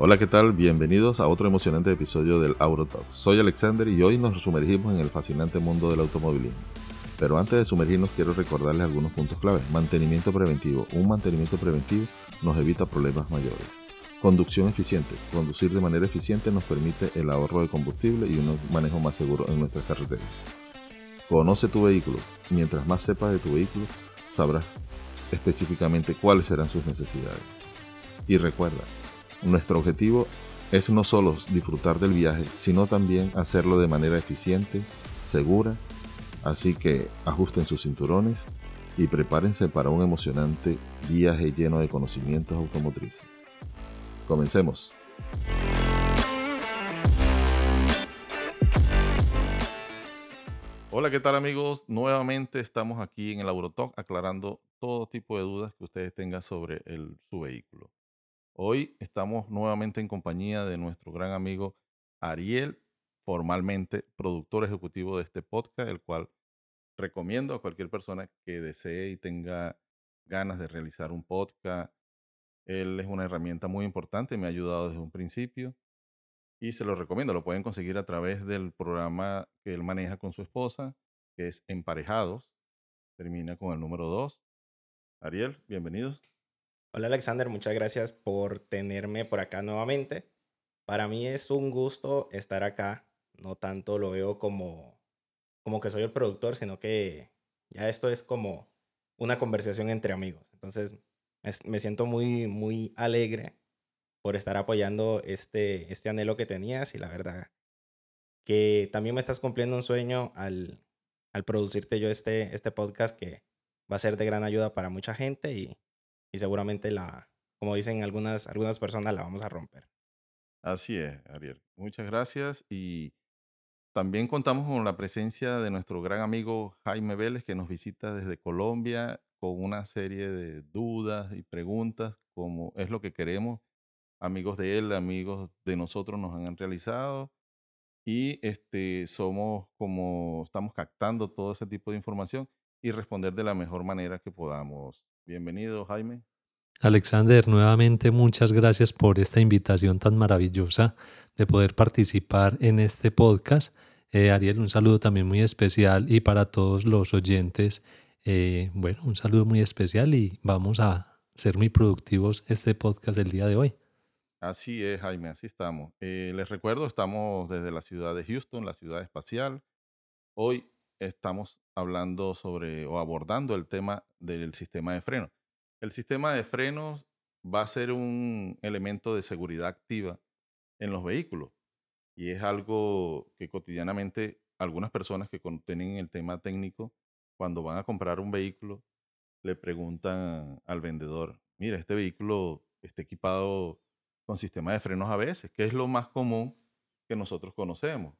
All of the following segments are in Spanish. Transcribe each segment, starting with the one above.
Hola, ¿qué tal? Bienvenidos a otro emocionante episodio del Aurotalk. Soy Alexander y hoy nos sumergimos en el fascinante mundo del automovilismo. Pero antes de sumergirnos quiero recordarles algunos puntos clave. Mantenimiento preventivo. Un mantenimiento preventivo nos evita problemas mayores. Conducción eficiente. Conducir de manera eficiente nos permite el ahorro de combustible y un manejo más seguro en nuestras carreteras. Conoce tu vehículo. Mientras más sepas de tu vehículo, sabrás específicamente cuáles serán sus necesidades. Y recuerda, nuestro objetivo es no solo disfrutar del viaje, sino también hacerlo de manera eficiente, segura, así que ajusten sus cinturones y prepárense para un emocionante viaje lleno de conocimientos automotrices. Comencemos. Hola, ¿qué tal amigos? Nuevamente estamos aquí en el Autotalk aclarando todo tipo de dudas que ustedes tengan sobre su vehículo. Hoy estamos nuevamente en compañía de nuestro gran amigo Ariel, formalmente productor ejecutivo de este podcast, el cual recomiendo a cualquier persona que desee y tenga ganas de realizar un podcast. Él es una herramienta muy importante, me ha ayudado desde un principio y se lo recomiendo. Lo pueden conseguir a través del programa que él maneja con su esposa, que es Emparejados. Termina con el número 2. Ariel, bienvenidos. Hola Alexander, muchas gracias por tenerme por acá nuevamente. Para mí es un gusto estar acá. No tanto lo veo como, como que soy el productor, sino que ya esto es como una conversación entre amigos. Entonces me siento muy, muy alegre por estar apoyando este, este anhelo que tenías y la verdad que también me estás cumpliendo un sueño al, al producirte yo este, este podcast que va a ser de gran ayuda para mucha gente y y seguramente la, como dicen algunas, algunas personas, la vamos a romper. Así es, Ariel. Muchas gracias y también contamos con la presencia de nuestro gran amigo Jaime Vélez que nos visita desde Colombia con una serie de dudas y preguntas como es lo que queremos. Amigos de él, amigos de nosotros nos han realizado y este somos como estamos captando todo ese tipo de información y responder de la mejor manera que podamos. Bienvenido, Jaime. Alexander, nuevamente muchas gracias por esta invitación tan maravillosa de poder participar en este podcast. Eh, Ariel, un saludo también muy especial y para todos los oyentes, eh, bueno, un saludo muy especial y vamos a ser muy productivos este podcast del día de hoy. Así es, Jaime, así estamos. Eh, les recuerdo, estamos desde la ciudad de Houston, la ciudad espacial. Hoy estamos hablando sobre o abordando el tema del sistema de freno. El sistema de frenos va a ser un elemento de seguridad activa en los vehículos y es algo que cotidianamente algunas personas que tienen el tema técnico, cuando van a comprar un vehículo, le preguntan al vendedor, mira, este vehículo está equipado con sistema de frenos ABS, que es lo más común que nosotros conocemos.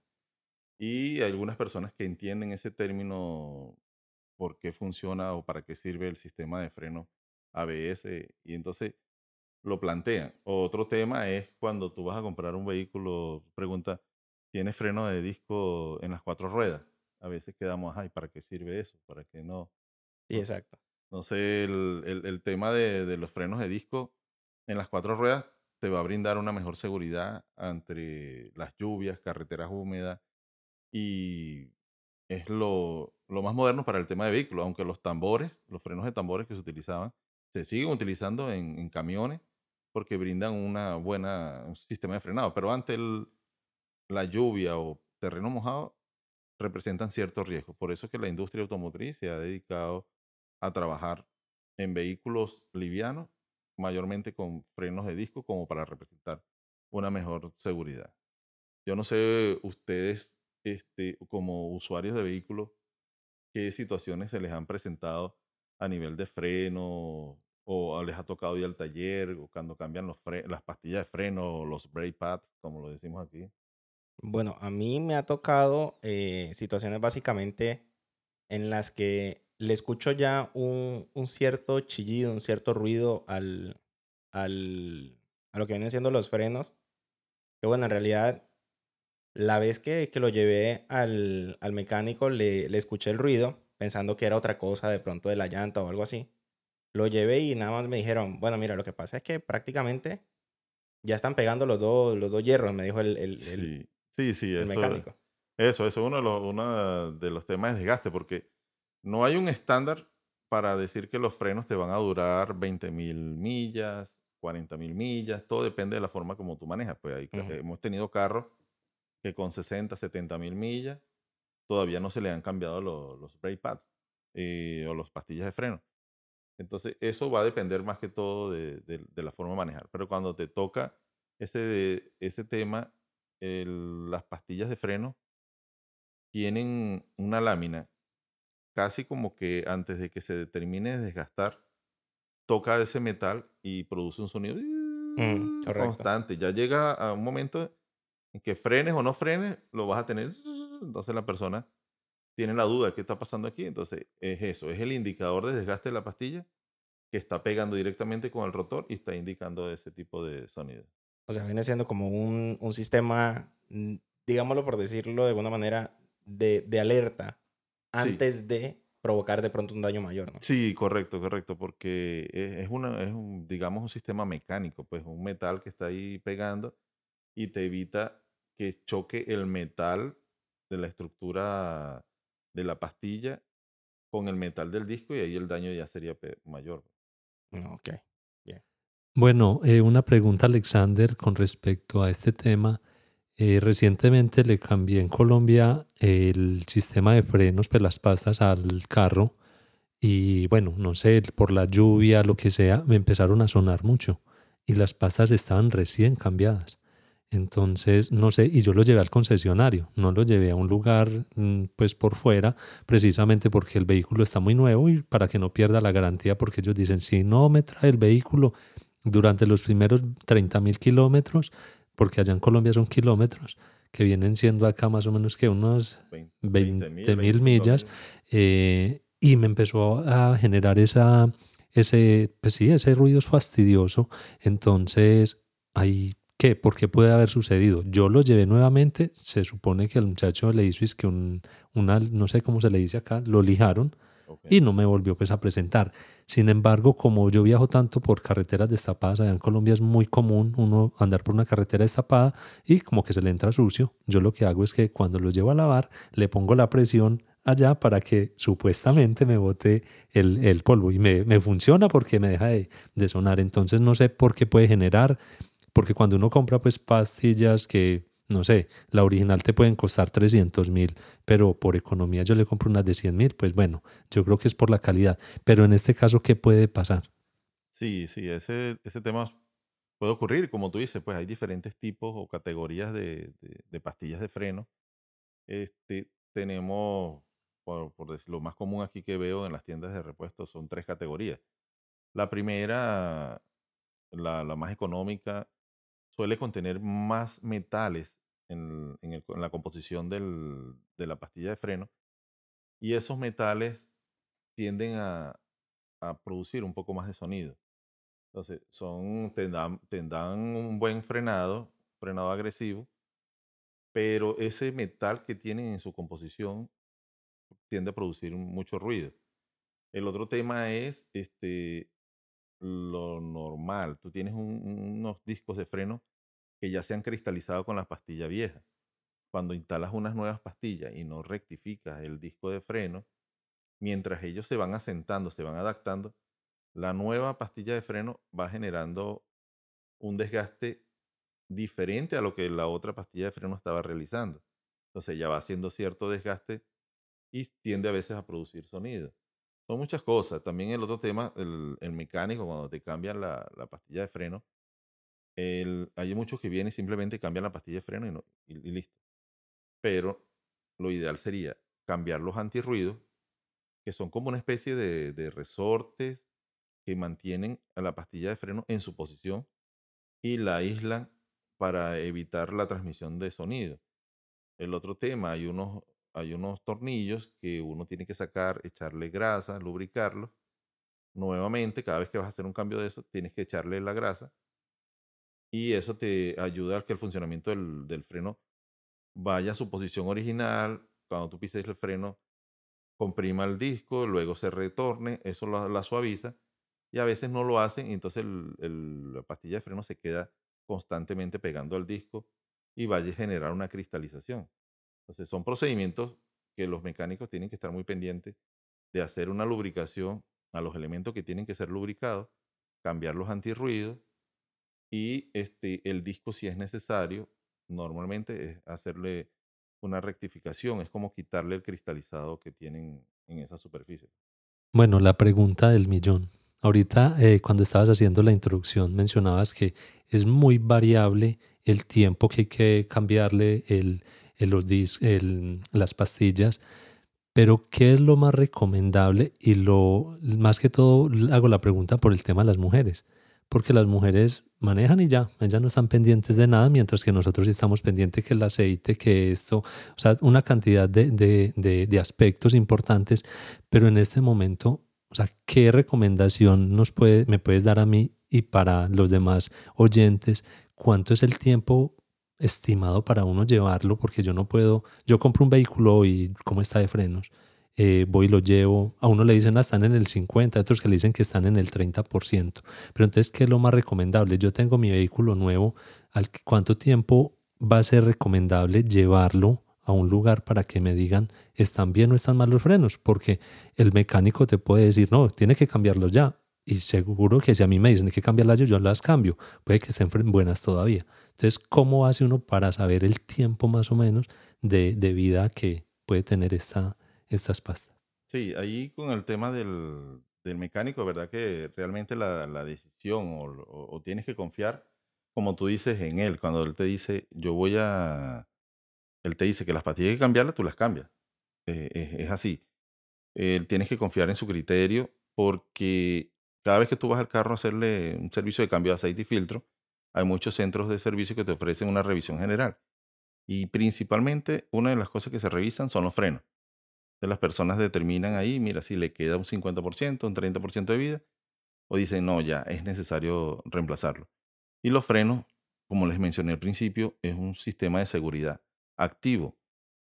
Y hay algunas personas que entienden ese término, por qué funciona o para qué sirve el sistema de freno ABS, y entonces lo plantean. Otro tema es cuando tú vas a comprar un vehículo, pregunta, ¿tiene freno de disco en las cuatro ruedas? A veces quedamos, ay, ¿para qué sirve eso? ¿Para qué no? Sí, exacto. Entonces, el, el, el tema de, de, los frenos de disco en las cuatro ruedas te va a brindar una mejor seguridad entre las lluvias, carreteras húmedas, y es lo, lo, más moderno para el tema de vehículos, aunque los tambores, los frenos de tambores que se utilizaban, se siguen utilizando en, camiones porque brindan una buena un sistema de frenado, pero ante el, la lluvia o terreno mojado representan ciertos riesgos. Por eso es que la industria automotriz se ha dedicado a trabajar en vehículos livianos, mayormente con frenos de disco, como para representar una mejor seguridad. Yo no sé ustedes este, como usuarios de vehículos, qué situaciones se les han presentado a nivel de freno o les ha tocado ir al taller o cuando cambian los las pastillas de freno o los brake pads, como lo decimos aquí? Bueno, a mí me ha tocado eh, situaciones básicamente en las que le escucho ya un, un, cierto chillido, un cierto ruido al, al, a lo que vienen siendo los frenos. Que bueno, en realidad la vez que, que lo llevé al, al mecánico, le, le, escuché el ruido, pensando que era otra cosa de pronto de la llanta o algo así. Lo llevé y nada más me dijeron, bueno, mira, lo que pasa es que prácticamente ya están pegando los dos, los dos hierros, me dijo el, el, el, Sí, sí, el eso, mecánico. eso, eso es uno de los, uno de los temas de desgaste, porque no hay un estándar para decir que los frenos te van a durar 20.000 millas, 40.000 millas, todo depende de la forma como tú manejas. Pues ahí hemos tenido carros que con 60, 70.000 millas todavía no se le han cambiado los, los brake pads eh, o las pastillas de freno. Entonces, eso va a depender más que todo de, de- de la forma de manejar. Pero cuando te toca ese, ese tema, el- las pastillas de freno tienen una lámina casi como que antes de que se termine de desgastar, toca ese metal y produce un sonido Mm, constante. Ya llega a un momento en que frenes o no frenes, lo vas a tener. Entonces la persona tiene la duda de qué está pasando aquí. Entonces es eso, es el indicador de desgaste de la pastilla que está pegando directamente con el rotor y está indicando ese tipo de sonido. O sea, viene siendo como un, un sistema, mm, digámoslo por decirlo de alguna manera, de, de alerta Sí. antes de provocar de pronto un daño mayor, ¿no? Sí, correcto, correcto, porque es, es una, es un, digamos, un sistema mecánico, pues un metal que está ahí pegando y te evita que choque el metal de la estructura de la pastilla con el metal del disco y ahí el daño ya sería mayor. No, ok. Bueno, eh, una pregunta, Alexander, con respecto a este tema. Eh, recientemente le cambié en Colombia el sistema de frenos, pues las pastas al carro. Y bueno, no sé, por la lluvia, lo que sea, me empezaron a sonar mucho. Y las pastas estaban recién cambiadas. Entonces, no sé, y yo lo llevé al concesionario, no lo llevé a un lugar mm, pues por fuera, precisamente porque el vehículo está muy nuevo y para que no pierda la garantía, porque ellos dicen, si no me trae el vehículo durante los primeros 30 mil kilómetros, porque allá en Colombia son kilómetros, que vienen siendo acá más o menos que unos Vein- 20 20.000, mil millas, 25.000. eh, y me empezó a generar esa, ese, pues sí, ese ruido fastidioso. Entonces, ahí, ¿qué? ¿Por qué puede haber sucedido? Yo lo llevé nuevamente, se supone que el muchacho le hizo, es que un, una, no sé cómo se le dice acá, lo lijaron y no me volvió pues a presentar. Sin embargo, como yo viajo tanto por carreteras destapadas, allá en Colombia es muy común uno andar por una carretera destapada y como que se le entra sucio. Yo lo que hago es que cuando lo llevo a lavar, le pongo la presión allá para que supuestamente me bote el, el polvo y me, me funciona porque me deja de, de sonar. Entonces no sé por qué puede generar, porque cuando uno compra pues pastillas que, no sé, la original te pueden costar 300 mil, pero por economía yo le compro unas de 100 mil, pues bueno, yo creo que es por la calidad. Pero en este caso, ¿qué puede pasar? Sí, sí, ese, ese tema puede ocurrir, como tú dices, pues hay diferentes tipos o categorías de, de- de pastillas de freno. Este, tenemos, por, por decir, lo más común aquí que veo en las tiendas de repuestos son tres categorías. La primera, la, la más económica, suele contener más metales en, la composición de la pastilla de freno y esos metales tienden a, a producir un poco más de sonido. Entonces, son, te dan un buen frenado, frenado agresivo, pero ese metal que tienen en su composición tiende a producir mucho ruido. El otro tema es este, lo normal. Tú tienes un- unos discos de freno que ya se han cristalizado con la pastilla vieja. Cuando instalas unas nuevas pastillas y no rectificas el disco de freno, mientras ellos se van asentando, se van adaptando, la nueva pastilla de freno va generando un desgaste diferente a lo que la otra pastilla de freno estaba realizando. Entonces ya va haciendo cierto desgaste y tiende a veces a producir sonido. Son muchas cosas. También el otro tema, el, mecánico, cuando te cambian la, la pastilla de freno, hay muchos que vienen simplemente cambian la pastilla de freno y, no- listo. Pero lo ideal sería cambiar los antirruidos, que son como una especie de, de resortes que mantienen a la pastilla de freno en su posición y la aíslan para evitar la transmisión de sonido. El otro tema, hay unos, hay unos tornillos que uno tiene que sacar, echarle grasa, lubricarlos. Nuevamente, cada vez que vas a hacer un cambio de eso, tienes que echarle la grasa y eso te ayuda a que el funcionamiento del, del freno vaya a su posición original. Cuando tú pises el freno, comprima el disco, luego se retorne, eso la, suaviza y a veces no lo hacen y entonces el- la pastilla de freno se queda constantemente pegando al disco y vaya a generar una cristalización. Entonces son procedimientos que los mecánicos tienen que estar muy pendientes de hacer una lubricación a los elementos que tienen que ser lubricados, cambiar los antirruidos y este, el disco si es necesario, normalmente es hacerle una rectificación, es como quitarle el cristalizado que tienen en esa superficie. Bueno, la pregunta del millón. Ahorita, eh, cuando estabas haciendo la introducción, mencionabas que es muy variable el tiempo que hay que cambiarle el, los el, las pastillas, pero ¿qué es lo más recomendable? Y lo más que todo hago la pregunta por el tema de las mujeres, porque las mujeres manejan y ya, ellas no están pendientes de nada, mientras que nosotros estamos pendientes que el aceite, que esto, o sea, una cantidad de, de, de, de aspectos importantes, pero en este momento o sea, ¿qué recomendación nos puede, me puedes dar a mí y para los demás oyentes? ¿Cuánto es el tiempo estimado para uno llevarlo? Porque yo no puedo, yo compro un vehículo y cómo está de frenos. Eh, voy y lo llevo. A uno le dicen, ah, están en el 50, a otros que le dicen que están en el 30%. Pero entonces, ¿qué es lo más recomendable? Yo tengo mi vehículo nuevo, ¿al ¿cuánto tiempo va a ser recomendable llevarlo a un lugar para que me digan están bien o están mal los frenos, porque el mecánico te puede decir, no, tiene que cambiarlos ya. Y seguro que si a mí me dicen que cambiarlas yo, yo las cambio. Puede que estén buenas todavía. Entonces, ¿cómo hace uno para saber el tiempo más o menos de, de vida que puede tener esta, estas pastas? Sí, ahí con el tema del, del mecánico, ¿verdad? Que realmente la, la decisión o, o, o tienes que confiar, como tú dices, en él. Cuando él te dice, yo voy a él te dice que las pastillas hay que cambiarlas, tú las cambias. Eh, es, así. tienes que confiar en su criterio porque cada vez que tú vas al carro a hacerle un servicio de cambio de aceite y filtro, hay muchos centros de servicio que te ofrecen una revisión general. Y principalmente una de las cosas que se revisan son los frenos. Las personas determinan ahí, mira, si le queda un 50%, un 30% de vida, o dicen, no, ya es necesario reemplazarlo. Y los frenos, como les mencioné al principio, es un sistema de seguridad activo.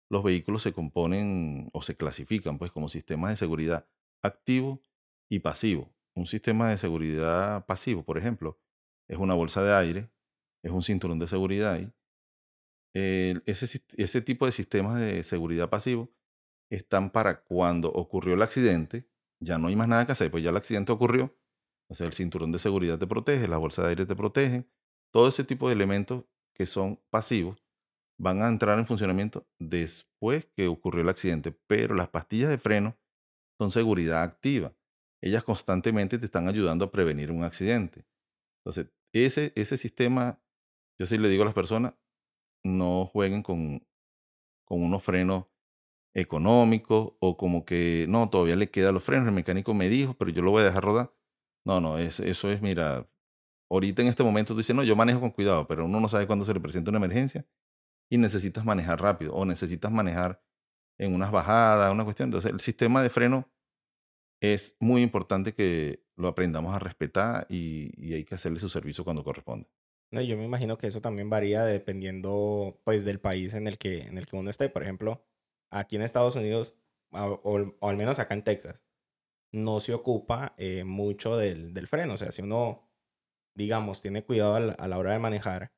Los vehículos se componen o se clasifican pues como sistemas de seguridad activo y pasivo. Un sistema de seguridad pasivo, por ejemplo, es una bolsa de aire, es un cinturón de seguridad. ese, ese tipo de sistemas de seguridad pasivo están para cuando ocurrió el accidente, ya no hay más nada que hacer, pues ya el accidente ocurrió. O sea, el cinturón de seguridad te protege, la bolsa de aire te protege, todo ese tipo de elementos que son pasivos van a entrar en funcionamiento después que ocurrió el accidente, pero las pastillas de freno son seguridad activa. Ellas constantemente te están ayudando a prevenir un accidente. Entonces, ese, ese sistema, yo sí le digo a las personas, no jueguen con, con unos frenos económicos o como que no, todavía le quedan los frenos, el mecánico me dijo, pero yo lo voy a dejar rodar. No, no, es, eso es, mira, ahorita en este momento tú dices, no, yo manejo con cuidado, pero uno no sabe cuándo se le presenta una emergencia y necesitas manejar rápido o necesitas manejar en unas bajadas, una cuestión. Entonces, el sistema de freno es muy importante que lo aprendamos a respetar y, hay que hacerle su servicio cuando corresponde. No, yo me imagino que eso también varía dependiendo pues del país en el que, en el que uno esté. Por ejemplo, aquí en Estados Unidos, o, al menos acá en Texas, no se ocupa eh, mucho del, del, freno. O sea, si uno, digamos, tiene cuidado a la hora de manejar,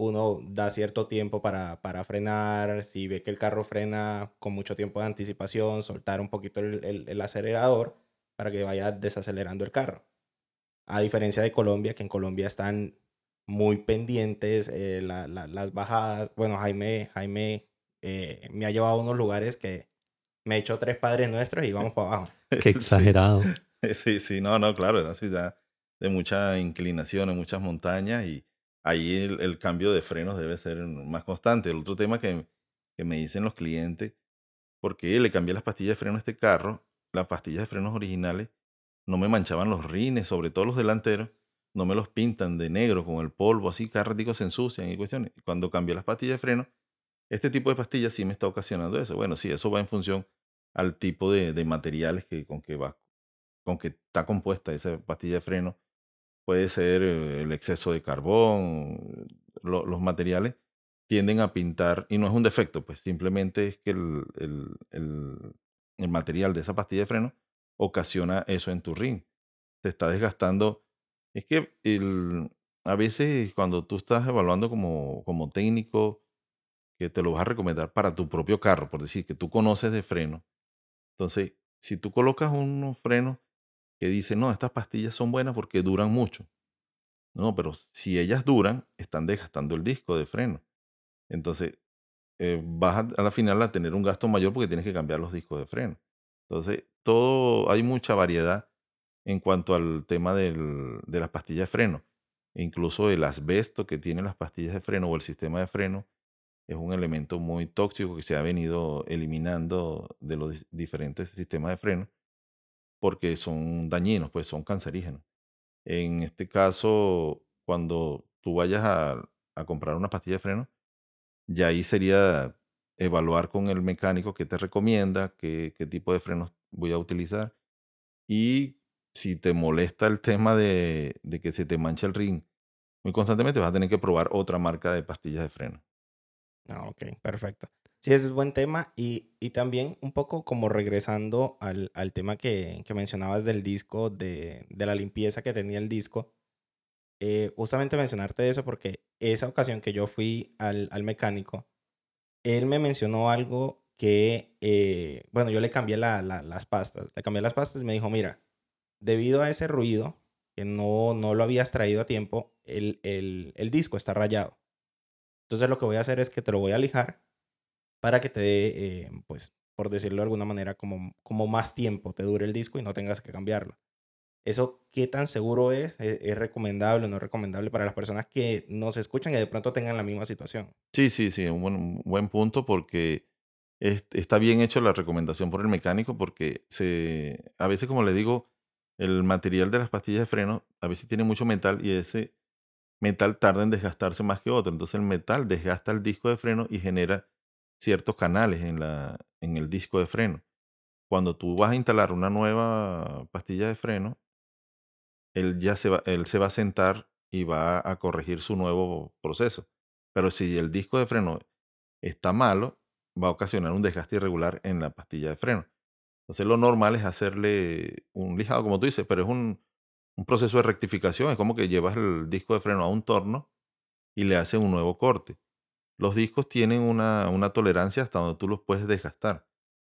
uno da cierto tiempo para, para, frenar, si ve que el carro frena con mucho tiempo de anticipación, soltar un poquito el, el, acelerador para que vaya desacelerando el carro. A diferencia de Colombia, que en Colombia están muy pendientes eh, las bajadas. Bueno, Jaime, Jaime eh, me ha llevado a unos lugares que me he hecho tres padres nuestros y vamos para abajo. Qué exagerado. Sí, sí, no, no, claro, es una ciudad de mucha inclinación, muchas montañas y ahí el, cambio de frenos debe ser más constante. El otro tema que, me dicen los clientes, porque le cambié las pastillas de freno a este carro, las pastillas de frenos originales no me manchaban los rines, sobre todo los delanteros, no me los pintan de negro con el polvo, así cada se ensucian y cuestiones. Cuando cambié las pastillas de freno, este tipo de pastillas sí me está ocasionando eso. Bueno, sí, eso va en función al tipo de, de materiales que, con que va, con que está compuesta esa pastilla de freno puede ser eh, el exceso de carbón, los materiales tienden a pintar, y no es un defecto, pues simplemente es que el, el, material de esa pastilla de freno ocasiona eso en tu ring. Se está desgastando. Es que el, a veces cuando tú estás evaluando como, como técnico, que te lo vas a recomendar para tu propio carro, por decir que tú conoces de freno. Entonces, si tú colocas unos frenos que dicen, no, estas pastillas son buenas porque duran mucho. No, pero si ellas duran, están desgastando el disco de freno. Entonces, eh, vas a, la final a tener un gasto mayor porque tienes que cambiar los discos de freno. Entonces, todo, hay mucha variedad en cuanto al tema del, de las pastillas de freno. incluso el asbesto que tienen las pastillas de freno o el sistema de freno es un elemento muy tóxico que se ha venido eliminando de los diferentes sistemas de freno porque son dañinos, pues son cancerígenos. En este caso, cuando tú vayas a, comprar una pastilla de freno, ya ahí sería evaluar con el mecánico qué te recomienda, qué, tipo de frenos voy a utilizar. Y si te molesta el tema de, de que se te mancha el ring muy constantemente, vas a tener que probar otra marca de pastillas de freno. Ah, ok, perfecto. Sí, ese es buen tema. Y, y también un poco como regresando al, al tema que, que mencionabas del disco, de, de la limpieza que tenía el disco. Eh, justamente mencionarte eso porque esa ocasión que yo fui al, al mecánico, él me mencionó algo que, eh, bueno, yo le cambié la, la, las pastas, le cambié las pastas y me dijo, mira, debido a ese ruido, que no, no lo habías traído a tiempo, el, el, el disco está rayado. Entonces lo que voy a hacer es que te lo voy a lijar para que te dé, eh, pues, por decirlo de alguna manera, como, como más tiempo te dure el disco y no tengas que cambiarlo. ¿Eso qué tan seguro es? ¿E-, ¿Es, recomendable o no recomendable para las personas que nos escuchan y de pronto tengan la misma situación? Sí, sí, sí, un buen, buen punto porque es, está bien hecho la recomendación por el mecánico porque se, a veces, como le digo, el material de las pastillas de freno a veces tiene mucho metal y ese metal tarda en desgastarse más que otro. Entonces el metal desgasta el disco de freno y genera ciertos canales en, la, en el disco de freno. Cuando tú vas a instalar una nueva pastilla de freno, él ya se va, él se va a sentar y va a corregir su nuevo proceso. Pero si el disco de freno está malo, va a ocasionar un desgaste irregular en la pastilla de freno. Entonces lo normal es hacerle un lijado, como tú dices, pero es un, un proceso de rectificación. Es como que llevas el disco de freno a un torno y le haces un nuevo corte. Los discos tienen una, una tolerancia hasta donde tú los puedes desgastar.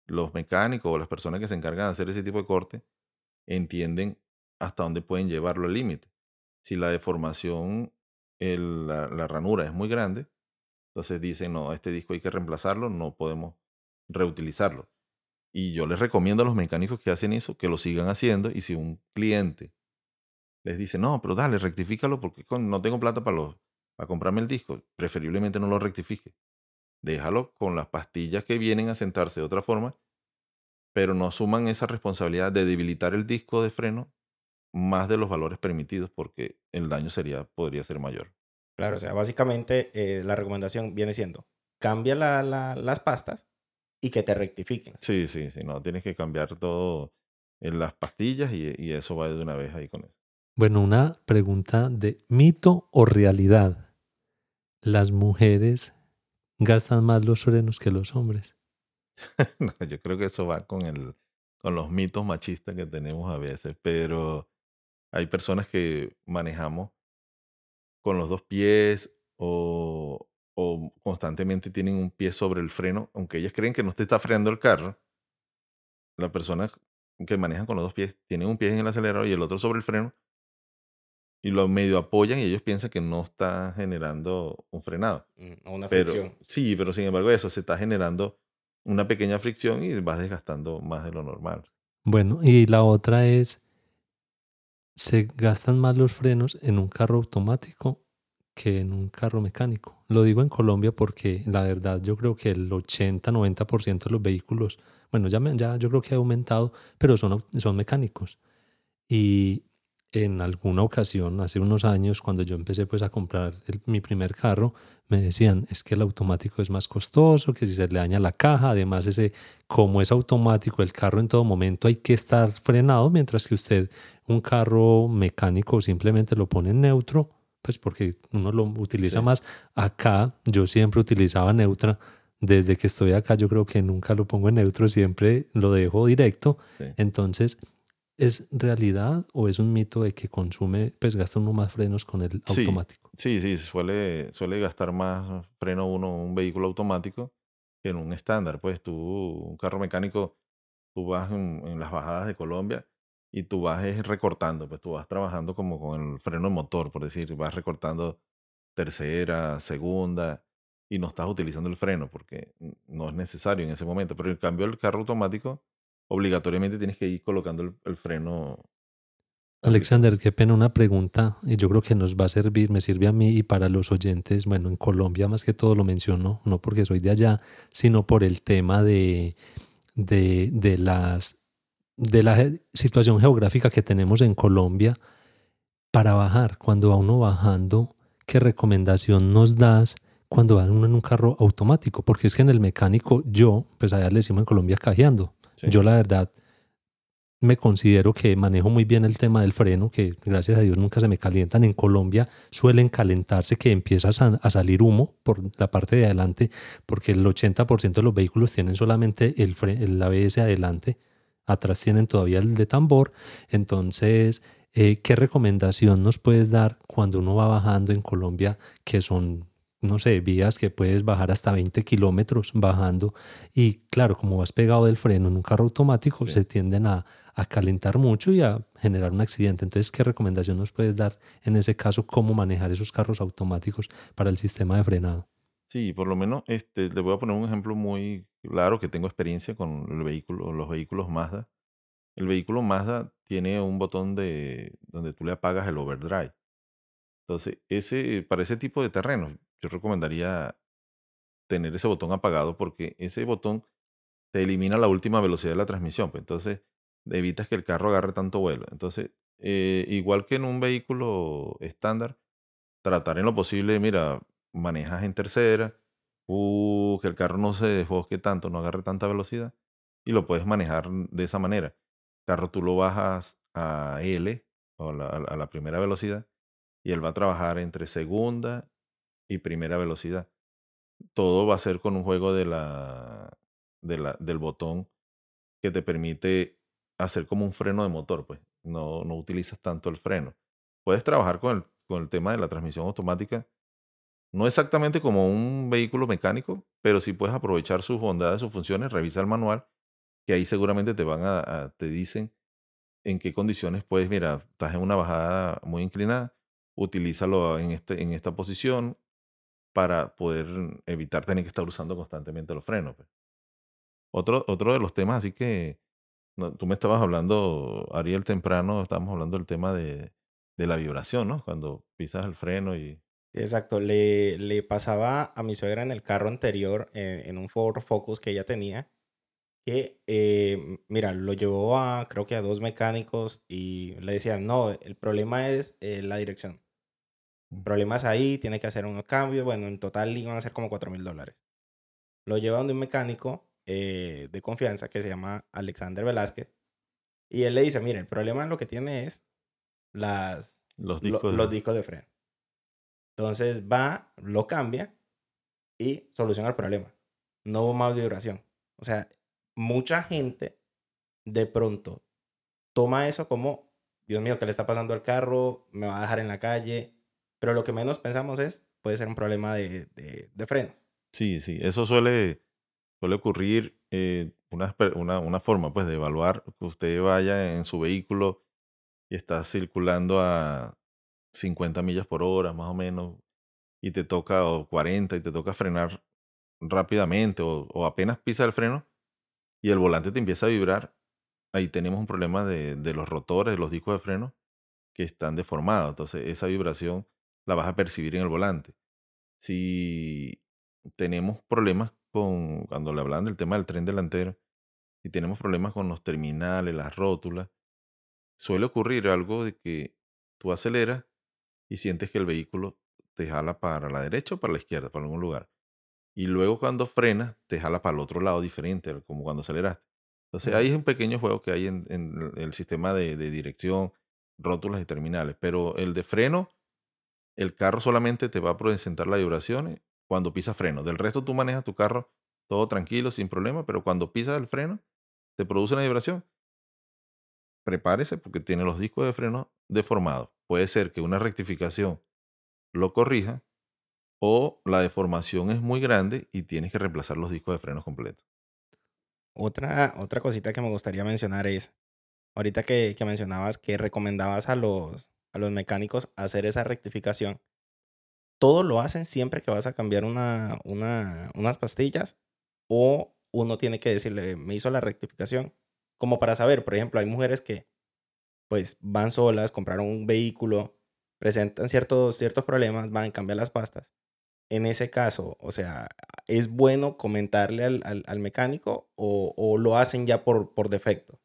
Los mecánicos o las personas que se encargan de hacer ese tipo de corte entienden hasta dónde pueden llevarlo al límite. Si la deformación, la, la ranura es muy grande, entonces dicen, no, este disco hay que reemplazarlo, no podemos reutilizarlo. Y yo les recomiendo a los mecánicos que hacen eso que lo sigan haciendo y si un cliente les dice, no, pero dale, rectifícalo porque no tengo plata para, para comprarme el disco, preferiblemente no lo rectifique. Déjalo con las pastillas que vienen a sentarse de otra forma, pero no asuman esa responsabilidad de debilitar el disco de freno más de los valores permitidos porque el daño sería, podría ser mayor. Claro, o sea, básicamente eh, la recomendación viene siendo, cambia la, la, las pastas y que te rectifiquen. Sí, sí, sí, no, tienes que cambiar todo en las pastillas y, y eso va de una vez ahí con eso. Bueno, una pregunta de mito o realidad. ¿Las mujeres gastan más los frenos que los hombres? yo creo que eso va con, el, con los mitos machistas que tenemos a veces, pero hay personas que manejamos con los dos pies o, o constantemente tienen un pie sobre el freno, aunque ellas creen que no te está frenando el carro. La persona que manejan con los dos pies tienen un pie en el acelerador y el otro sobre el freno y lo medio apoyan y ellos piensan que no está generando un frenado. Mm, Una Pero fricción. sí, pero sin embargo eso se está generando una pequeña fricción y vas desgastando más de lo normal. Bueno, y la otra es, ¿se gastan más los frenos en un carro automático que en un carro mecánico? Lo digo en Colombia porque la verdad yo creo que el 80-90% de los vehículos, bueno, ya, me- ya yo creo que ha aumentado, pero son, son mecánicos. Y en alguna ocasión, hace unos años, cuando yo empecé pues a comprar el- mi primer carro, me decían, es que el automático es más costoso, que si se le daña la caja, además ese, como es automático, el carro en todo momento hay que estar frenado, mientras que usted un carro mecánico simplemente lo pone en neutro, pues porque uno lo utiliza Sí. más. Acá yo siempre utilizaba neutra. Desde que estoy acá yo creo que nunca lo pongo en neutro, siempre lo dejo directo. Sí. Entonces, ¿Es realidad o es un mito de que consume, pues gasta uno más frenos con el Sí, automático? sí, sí, suele, suele gastar más freno uno un vehículo automático que en un estándar. Pues tú, un carro mecánico, tú vas en, en las bajadas de Colombia y tú vas es recortando, pues tú vas trabajando como con el freno de motor, por decir, vas recortando tercera, segunda y no estás utilizando el freno porque no es necesario en ese momento. Pero en cambio el carro automático, obligatoriamente tienes que ir colocando el, el freno. Alexander, qué pena una pregunta, y yo creo que nos va a servir, me sirve a mí y para los oyentes, bueno, en Colombia más que todo lo menciono, no porque soy de allá, sino por el tema de, de, de las, de la situación geográfica que tenemos en Colombia para bajar, cuando va uno bajando, ¿qué recomendación nos das cuando va uno en un carro automático? Porque es que en el mecánico, yo, pues allá le decimos en Colombia cajeando, Yo la verdad me considero que manejo muy bien el tema del freno, que gracias a Dios nunca se me calientan. En Colombia suelen calentarse que empieza a, sa- a salir humo por la parte de adelante, porque el 80% de los vehículos tienen solamente el, el ABS adelante, atrás tienen todavía el de tambor. Entonces, eh, ¿qué recomendación nos puedes dar cuando uno va bajando en Colombia, que son, no sé, vías que puedes bajar hasta 20 kilómetros bajando? Y claro, como vas pegado del freno en un carro automático, Sí. se tienden a, a calentar mucho y a generar un accidente. Entonces, ¿qué recomendación nos puedes dar en ese caso? ¿Cómo manejar esos carros automáticos para el sistema de frenado? Sí, por lo menos este, le voy a poner un ejemplo muy claro que tengo experiencia con el vehículo, los vehículos Mazda. El vehículo Mazda tiene un botón de donde tú le apagas el overdrive. Entonces, ese, para ese tipo de terrenos, yo recomendaría tener ese botón apagado porque ese botón te elimina la última velocidad de la transmisión. pues, entonces, evitas que el carro agarre tanto vuelo. Entonces, eh, igual que en un vehículo estándar, tratar en lo posible, mira, manejas en tercera, uh, que el carro no se desbosque tanto, no agarre tanta velocidad, y lo puedes manejar de esa manera. El carro tú lo bajas a L, o la- a la, a la primera velocidad, y él va a trabajar entre segunda y primera velocidad. Todo va a ser con un juego de la, de la, del botón que te permite hacer como un freno de motor, pues. No, no utilizas tanto el freno. Puedes trabajar con el, con el tema de la transmisión automática, no exactamente como un vehículo mecánico, pero sí puedes aprovechar sus bondades, sus funciones, revisa el manual, que ahí seguramente te van a, te dicen en qué condiciones puedes, mira, estás en una bajada muy inclinada, utilízalo en, este, en esta posición para poder evitar tener que estar usando constantemente los frenos. pues. Otro, otro de los temas, así que no, tú me estabas hablando, Ariel, temprano, estábamos hablando del tema de, de la vibración, ¿no? Cuando pisas el freno y... Exacto, le, le pasaba a mi suegra en el carro anterior, eh, en un Ford Focus que ella tenía, que, eh, mira, lo llevó a, creo que a dos mecánicos y le decían, no, el problema es eh, la dirección. El problema es ahí, tiene que hacer unos cambios. Bueno, en total iban a ser como 4 mil dólares. Lo llevan de un mecánico eh, de confianza que se llama Alexander Velázquez. Y él le dice, mire, el problema lo que tiene es las, Los lo- discos... los discos de freno. Entonces va, lo cambia y soluciona el problema. No hubo más vibración. O sea, mucha gente de pronto toma eso como, Dios mío, ¿qué le está pasando al carro? Me va a dejar en la calle. Pero lo que menos pensamos es, puede ser un problema de, de, freno. Sí, sí, eso suele, suele ocurrir. eh, una, una, una forma pues de evaluar que usted vaya en su vehículo y está circulando a 50 millas por hora más o menos y te toca o 40 y te toca frenar rápidamente o, o apenas pisa el freno y el volante te empieza a vibrar, ahí tenemos un problema de, de los rotores, de los discos de freno que están deformados. Entonces esa vibración la vas a percibir en el volante. Si tenemos problemas con, cuando le hablan del tema del tren delantero, si tenemos problemas con los terminales, las rótulas, suele ocurrir algo de que tú aceleras y sientes que el vehículo te jala para la derecha o para la izquierda, para algún lugar. Y luego cuando frenas, te jala para el otro lado diferente, como cuando aceleraste. Entonces ahí es un pequeño juego que hay en, en el sistema de, de dirección, rótulas y terminales. Pero el de freno, el carro solamente te va a presentar las vibraciones cuando pisas freno. Del resto tú manejas tu carro todo tranquilo, sin problema, pero cuando pisas el freno, te produce una vibración. prepárese porque tiene los discos de freno deformados. Puede ser que una rectificación lo corrija o la deformación es muy grande y tienes que reemplazar los discos de frenos completos. Otra, otra cosita que me gustaría mencionar es, ahorita que, que mencionabas que recomendabas a los, a los mecánicos hacer esa rectificación, todo lo hacen siempre que vas a cambiar una, una, unas pastillas o uno tiene que decirle, me hizo la rectificación, como para saber, por ejemplo, hay mujeres que pues van solas, compraron un vehículo, presentan ciertos, ciertos problemas, van a cambiar las pastas. En ese caso, o sea, ¿es bueno comentarle al, al, mecánico o, o, lo hacen ya por, por defecto?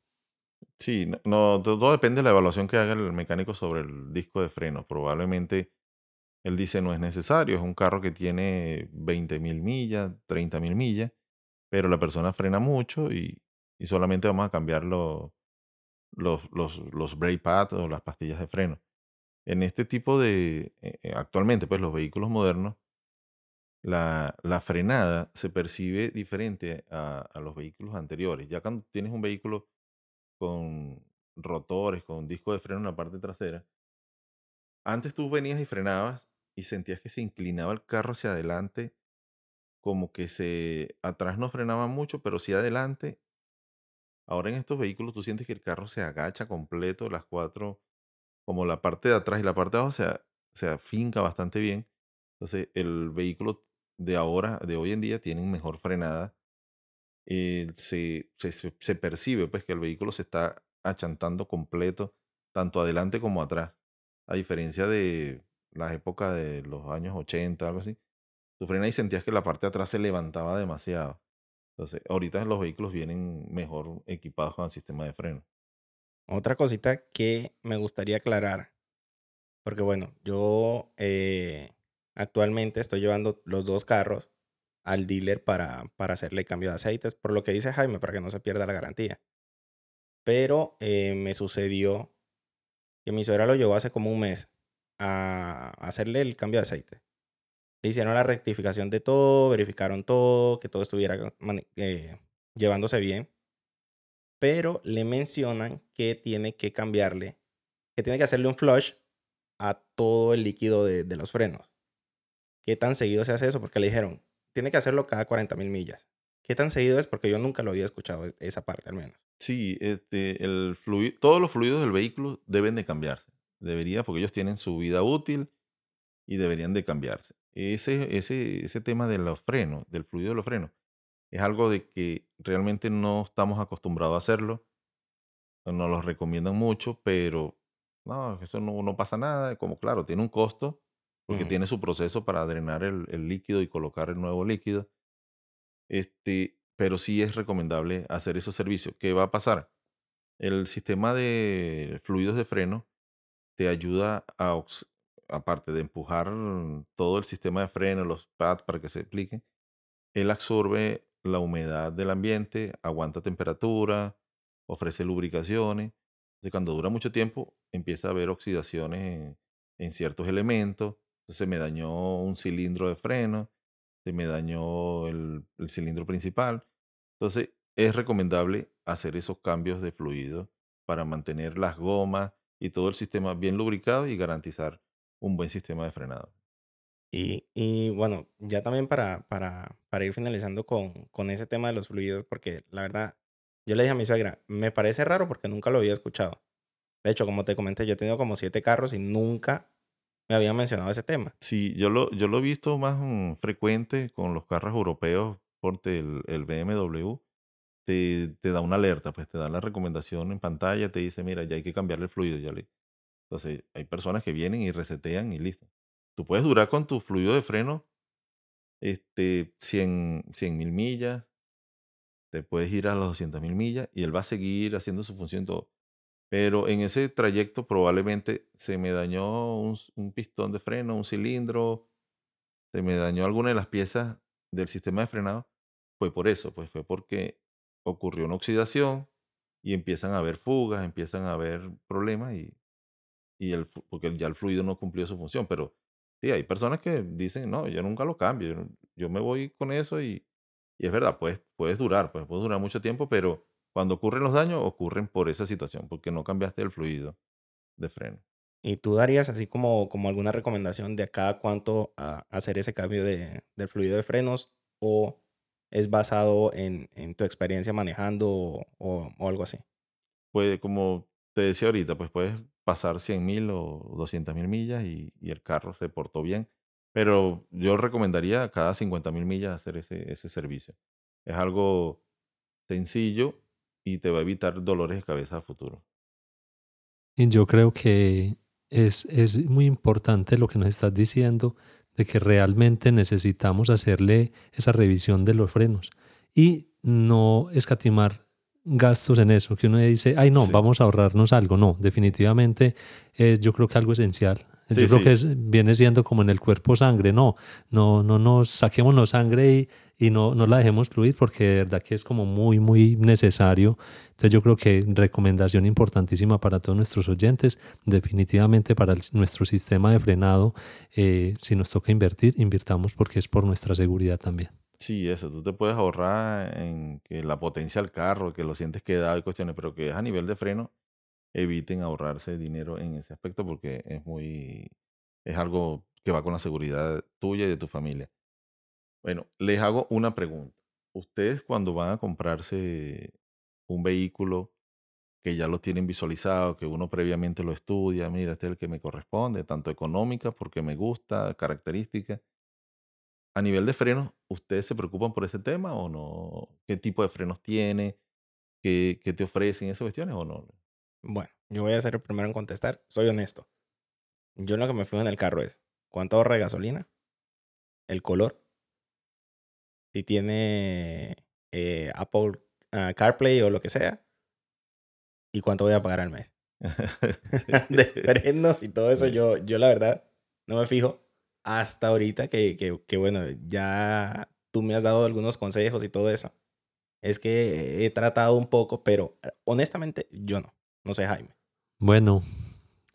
Sí, no, todo depende de la evaluación que haga el mecánico sobre el disco de freno. Probablemente él dice no es necesario, es un carro que tiene 20 mil millas, 30 mil millas, pero la persona frena mucho y, y solamente vamos a cambiar los, los, los brake pads o las pastillas de freno. En este tipo de, eh, eh, actualmente, pues los vehículos modernos, la, la frenada se percibe diferente a, a los vehículos anteriores. Ya cuando tienes un vehículo con rotores, con disco de freno en la parte trasera, antes tú venías y frenabas y sentías que se inclinaba el carro hacia adelante, como que se atrás no frenaba mucho, pero sí adelante. Ahora en estos vehículos tú sientes que el carro se agacha completo, las cuatro, como la parte de atrás y la parte de abajo se, se afinca bastante bien. Entonces el vehículo de ahora, de hoy en día, tienen mejor frenada. Eh, se, se, percibe pues que el vehículo se está achantando completo, tanto adelante como atrás a diferencia de las épocas de los años 80, algo así, tú frenas y sentías que la parte de atrás se levantaba demasiado. Entonces, ahorita los vehículos vienen mejor equipados con el sistema de freno. Otra cosita que me gustaría aclarar, porque bueno, yo eh, actualmente estoy llevando los dos carros al dealer para, para hacerle cambio de aceites, por lo que dice Jaime, para que no se pierda la garantía. Pero eh, me sucedió que mi suegra lo llevó hace como un mes a hacerle el cambio de aceite. Le hicieron la rectificación de todo, verificaron todo, que todo estuviera eh, llevándose bien. Pero le mencionan que tiene que cambiarle, que tiene que hacerle un flush a todo el líquido de, de los frenos. ¿Qué tan seguido se hace eso? Porque le dijeron, tiene que hacerlo cada 40 mil millas. ¿Qué tan seguido es? Porque yo nunca lo había escuchado, esa parte al menos. Sí, este, el todos los fluidos del vehículo deben de cambiarse. Debería, porque ellos tienen su vida útil y deberían de cambiarse. Ese, ese, ese tema de los frenos, del fluido de los frenos, es algo de que realmente no estamos acostumbrados a hacerlo. Nos lo recomiendan mucho, pero no, eso no, no pasa nada. Como claro, tiene un costo, porque tiene su proceso para drenar el, el líquido y colocar el nuevo líquido. Este, pero sí es recomendable hacer esos servicios. ¿Qué va a pasar? El sistema de fluidos de freno te ayuda a, aparte de empujar todo el sistema de freno, los pads para que se apliquen, él absorbe la humedad del ambiente, aguanta temperatura, ofrece lubricaciones. Entonces, cuando dura mucho tiempo, empieza a haber oxidaciones en, en ciertos elementos. Entonces, se me dañó un cilindro de freno, se me dañó el, cilindro principal. Entonces, es recomendable hacer esos cambios de fluido para mantener las gomas y todo el sistema bien lubricado y garantizar un buen sistema de frenado. Y, bueno, ya también para ir finalizando con, con ese tema de los fluidos, porque la verdad, yo le dije a mi suegra, me parece raro porque nunca lo había escuchado. De hecho, como te comenté, yo he tenido como siete carros y nunca me habían mencionado ese tema. Sí, yo lo, yo lo he visto más mm, frecuente con los carros europeos, porque el, el BMW te, te, da una alerta, pues te da la recomendación en pantalla, te dice, mira, ya hay que cambiarle el fluido. Ya le... Entonces, hay personas que vienen y resetean y listo. Tú puedes durar con tu fluido de freno este, 100 mil millas, te puedes ir a los 200 mil millas y él va a seguir haciendo su función todo. Pero en ese trayecto probablemente se me dañó un, pistón de freno, un cilindro, se me dañó alguna de las piezas del sistema de frenado. Fue por eso, pues fue porque ocurrió una oxidación y empiezan a haber fugas, empiezan a haber problemas y, porque ya el fluido no cumplió su función. Pero sí, hay personas que dicen, no, yo nunca lo cambio, yo, me voy con eso y, y es verdad, pues puedes durar, pues puedes durar mucho tiempo, pero Cuando ocurren los daños, ocurren por esa situación, porque no cambiaste el fluido de freno. ¿Y tú darías así como, como alguna recomendación de a cada cuánto a hacer ese cambio de, del fluido de frenos o es basado en, en tu experiencia manejando o, o algo así? Pues como te decía ahorita, pues puedes pasar 100 mil o 200 mil millas y, y el carro se portó bien. Pero yo recomendaría cada 50 mil millas hacer ese, ese servicio. Es algo sencillo y te va a evitar dolores de cabeza a futuro. Y yo creo que es, es muy importante lo que nos estás diciendo de que realmente necesitamos hacerle esa revisión de los frenos y no escatimar gastos en eso, que uno dice, ay no, Sí. vamos a ahorrarnos algo. No, definitivamente es yo creo que algo esencial. Sí, yo creo sí. que es, viene siendo como en el cuerpo sangre, no, no, no nos saquémonos sangre y, y no, no la dejemos fluir porque de verdad que es como muy, muy necesario. Entonces yo creo que recomendación importantísima para todos nuestros oyentes, definitivamente para el- nuestro sistema de frenado, eh, si nos toca invertir, invirtamos porque es por nuestra seguridad también. Sí, eso, tú te puedes ahorrar en que la potencia del carro, que lo sientes quedado y cuestiones, pero que es a nivel de freno, eviten ahorrarse dinero en ese aspecto porque es muy, es algo que va con la seguridad tuya y de tu familia. Bueno, les hago una pregunta. Ustedes cuando van a comprarse un vehículo que ya lo tienen visualizado, que uno previamente lo estudia, mira, este es el que me corresponde, tanto económica, porque me gusta, características. A nivel de frenos, ¿ustedes se preocupan por ese tema o no? ¿Qué tipo de frenos tiene? ¿Qué, te ofrecen esas cuestiones o no? Bueno, yo voy a ser el primero en contestar. Soy honesto. Yo lo que me fijo en el carro es cuánto ahorra de gasolina, el color, si tiene eh, Apple ah, CarPlay o lo que sea, y cuánto voy a pagar al mes. de frenos y todo eso, yo, yo la verdad no me fijo hasta ahorita que, que, que, bueno, ya tú me has dado algunos consejos y todo eso. Es que he tratado un poco, pero eh, honestamente yo no. No sé, Jaime. Bueno,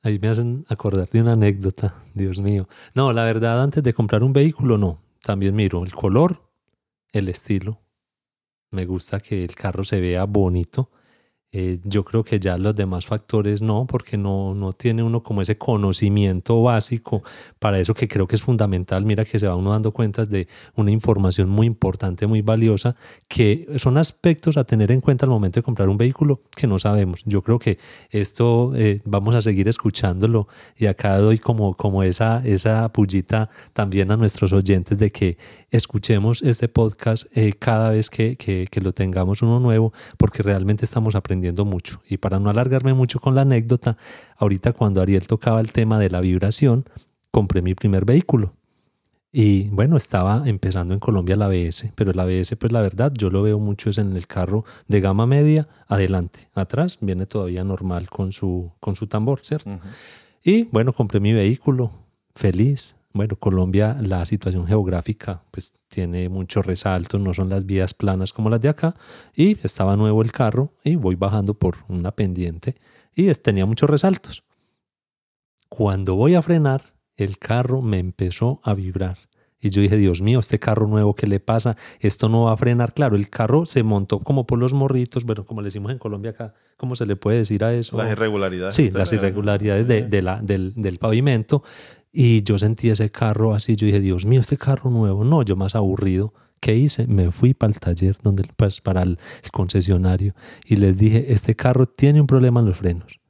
ahí me hacen acordar de una anécdota, Dios mío. No, la verdad, antes de comprar un vehículo, no. También miro el color, el estilo. Me gusta que el carro se vea bonito. Eh, yo creo que ya los demás factores no, porque no, no tiene uno como ese conocimiento básico para eso que creo que es fundamental. Mira que se va uno dando cuenta de una información muy importante, muy valiosa, que son aspectos a tener en cuenta al momento de comprar un vehículo que no sabemos. Yo creo que esto eh, vamos a seguir escuchándolo y acá doy como, como esa, esa pullita también a nuestros oyentes de que escuchemos este podcast eh, cada vez que, que, que lo tengamos uno nuevo, porque realmente estamos aprendiendo mucho. Y para no alargarme mucho con la anécdota, ahorita cuando Ariel tocaba el tema de la vibración, compré mi primer vehículo. Y bueno, estaba empezando en Colombia la ABS, pero el ABS, pues la verdad, yo lo veo mucho es en el carro de gama media, adelante. Atrás viene todavía normal con su, con su tambor, ¿cierto? Y bueno, compré mi vehículo, feliz. Bueno, Colombia, la situación geográfica, pues tiene muchos resaltos, no son las vías planas como las de acá. Y estaba nuevo el carro y voy bajando por una pendiente y tenía muchos resaltos. Cuando voy a frenar, el carro me empezó a vibrar. Y yo dije, Dios mío, este carro nuevo, ¿qué le pasa? Esto no va a frenar. Claro, el carro se montó como por los morritos, bueno, como le decimos en Colombia acá, ¿cómo se le puede decir a eso? Las irregularidades. Sí, las irregularidades de, de la, del, del pavimento. Y yo sentí ese carro así. Yo dije, Dios mío, este carro nuevo. No, yo más aburrido. ¿Qué hice? Me fui para el taller, donde, pues, para el, el concesionario. Y les dije, este carro tiene un problema en los frenos.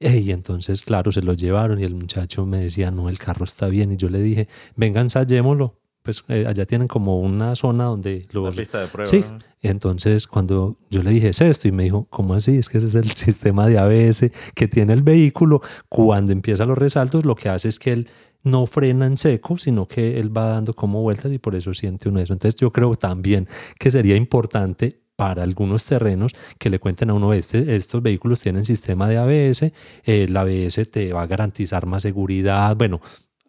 Y entonces, claro, se lo llevaron y el muchacho me decía, no, el carro está bien. Y yo le dije, venga, ensayémoslo. Pues eh, allá tienen como una zona donde La los, pista de prueba. Sí. ¿no? entonces, cuando yo le dije, es esto, y me dijo, ¿cómo así? Es que ese es el sistema de ABS que tiene el vehículo. Cuando empieza los resaltos, lo que hace es que él no frena en seco, sino que él va dando como vueltas y por eso siente uno eso. Entonces, yo creo también que sería importante para algunos terrenos que le cuenten a uno, este, estos vehículos tienen sistema de ABS, el ABS te va a garantizar más seguridad, bueno,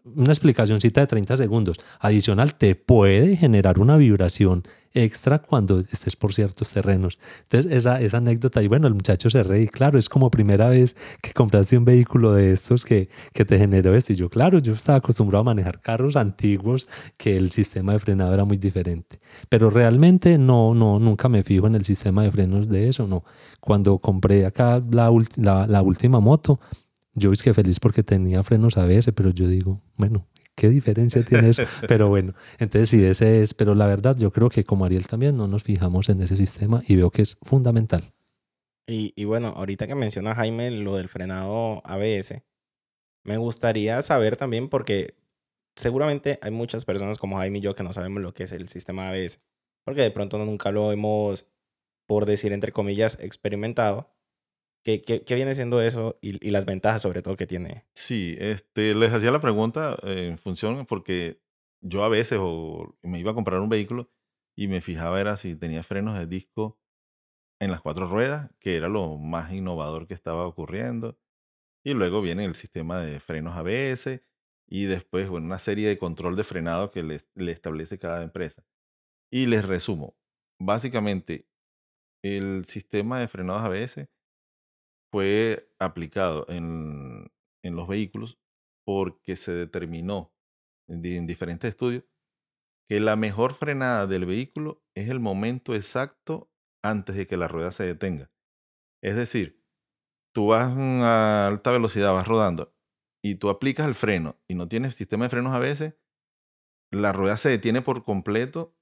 una explicacióncita de 30 segundos. Adicional, te puede generar una vibración extra cuando estés por ciertos terrenos. Entonces, esa, esa anécdota, y bueno, el muchacho se reí, claro, es como primera vez que compraste un vehículo de estos que, que te generó esto. Y yo, claro, yo estaba acostumbrado a manejar carros antiguos que el sistema de frenado era muy diferente. Pero realmente no, no, nunca me fijo en el sistema de frenos de eso, no. Cuando compré acá la, la, la última moto, yo es que feliz porque tenía frenos ABS, pero yo digo, bueno, ¿qué diferencia tiene eso? Pero bueno, entonces sí, ese es, pero la verdad yo creo que como Ariel también no nos fijamos en ese sistema y veo que es fundamental. Y, y bueno, ahorita que menciona Jaime lo del frenado ABS, me gustaría saber también porque seguramente hay muchas personas como Jaime y yo que no sabemos lo que es el sistema ABS, porque de pronto nunca lo hemos, por decir entre comillas, experimentado. ¿Qué, qué, qué viene siendo eso y, y, las ventajas sobre todo que tiene? Sí, este, les hacía la pregunta eh, en función porque yo a veces o me iba a comprar un vehículo y me fijaba era si tenía frenos de disco en las cuatro ruedas, que era lo más innovador que estaba ocurriendo. Y luego viene el sistema de frenos ABS y después bueno, una serie de control de frenado que le, le establece cada empresa. Y les resumo, básicamente el sistema de frenados ABS fue aplicado en, en los vehículos porque se determinó en, en diferentes estudios que la mejor frenada del vehículo es el momento exacto antes de que la rueda se detenga. Es decir, tú vas a alta velocidad, vas rodando y tú aplicas el freno y no tienes sistema de frenos a veces, la rueda se detiene por completo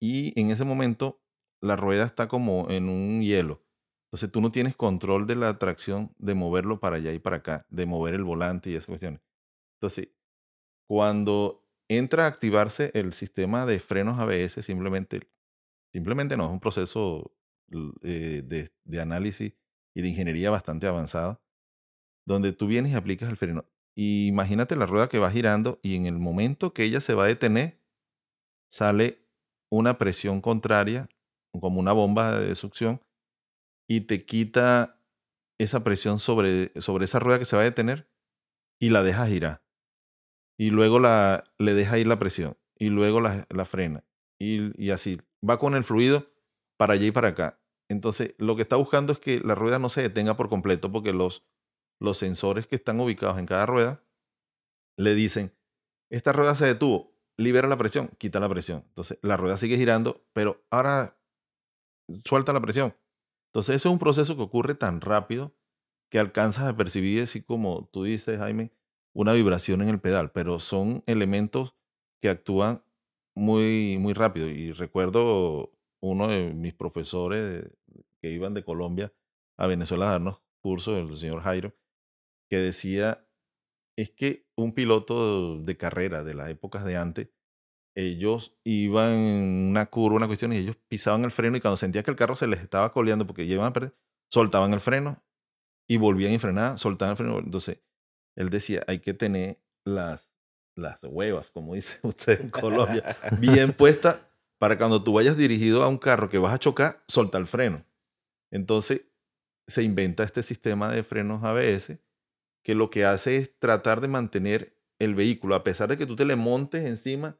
y en ese momento la rueda está como en un hielo. Entonces tú no tienes control de la tracción de moverlo para allá y para acá, de mover el volante y esas cuestiones. Entonces, cuando entra a activarse el sistema de frenos ABS, simplemente, simplemente no, es un proceso eh, de, de análisis y de ingeniería bastante avanzado, donde tú vienes y aplicas el freno. Y imagínate la rueda que va girando y en el momento que ella se va a detener, sale una presión contraria, como una bomba de succión, y te quita esa presión sobre, sobre esa rueda que se va a detener y la deja girar. Y luego la, le deja ir la presión y luego la, la frena. Y, y, así va con el fluido para allá y para acá. Entonces, lo que está buscando es que la rueda no se detenga por completo porque los, los sensores que están ubicados en cada rueda le dicen, esta rueda se detuvo, libera la presión, quita la presión. Entonces, la rueda sigue girando, pero ahora suelta la presión. Entonces, ese es un proceso que ocurre tan rápido que alcanzas a percibir, así como tú dices, Jaime, una vibración en el pedal, pero son elementos que actúan muy, muy rápido. Y recuerdo uno de mis profesores que iban de Colombia a Venezuela a darnos cursos, el señor Jairo, que decía, es que un piloto de carrera de las épocas de antes ellos iban en una curva, una cuestión, y ellos pisaban el freno y cuando sentía que el carro se les estaba coleando porque iban a perder, soltaban el freno y volvían a frenar, soltaban el freno. Entonces, él decía, hay que tener las, las huevas, como dice usted en Colombia, bien puestas para cuando tú vayas dirigido a un carro que vas a chocar, solta el freno. Entonces, se inventa este sistema de frenos ABS que lo que hace es tratar de mantener el vehículo, a pesar de que tú te le montes encima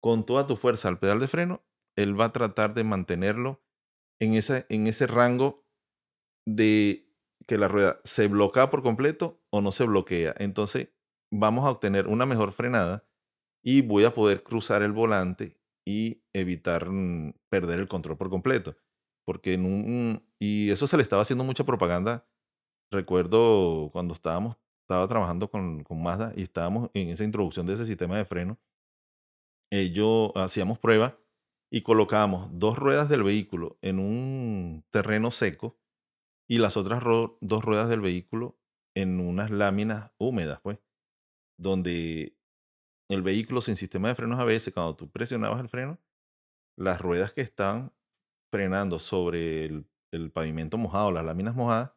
con toda tu fuerza al pedal de freno, él va a tratar de mantenerlo en ese, en ese rango de que la rueda se bloquea por completo o no se bloquea. Entonces vamos a obtener una mejor frenada y voy a poder cruzar el volante y evitar mm, perder el control por completo. Porque en un, y eso se le estaba haciendo mucha propaganda. Recuerdo cuando estábamos, estaba trabajando con, con Mazda y estábamos en esa introducción de ese sistema de freno yo hacíamos pruebas y colocábamos dos ruedas del vehículo en un terreno seco y las otras dos ruedas del vehículo en unas láminas húmedas, pues, donde el vehículo sin sistema de frenos ABS, cuando tú presionabas el freno, las ruedas que estaban frenando sobre el, el pavimento mojado, las láminas mojadas,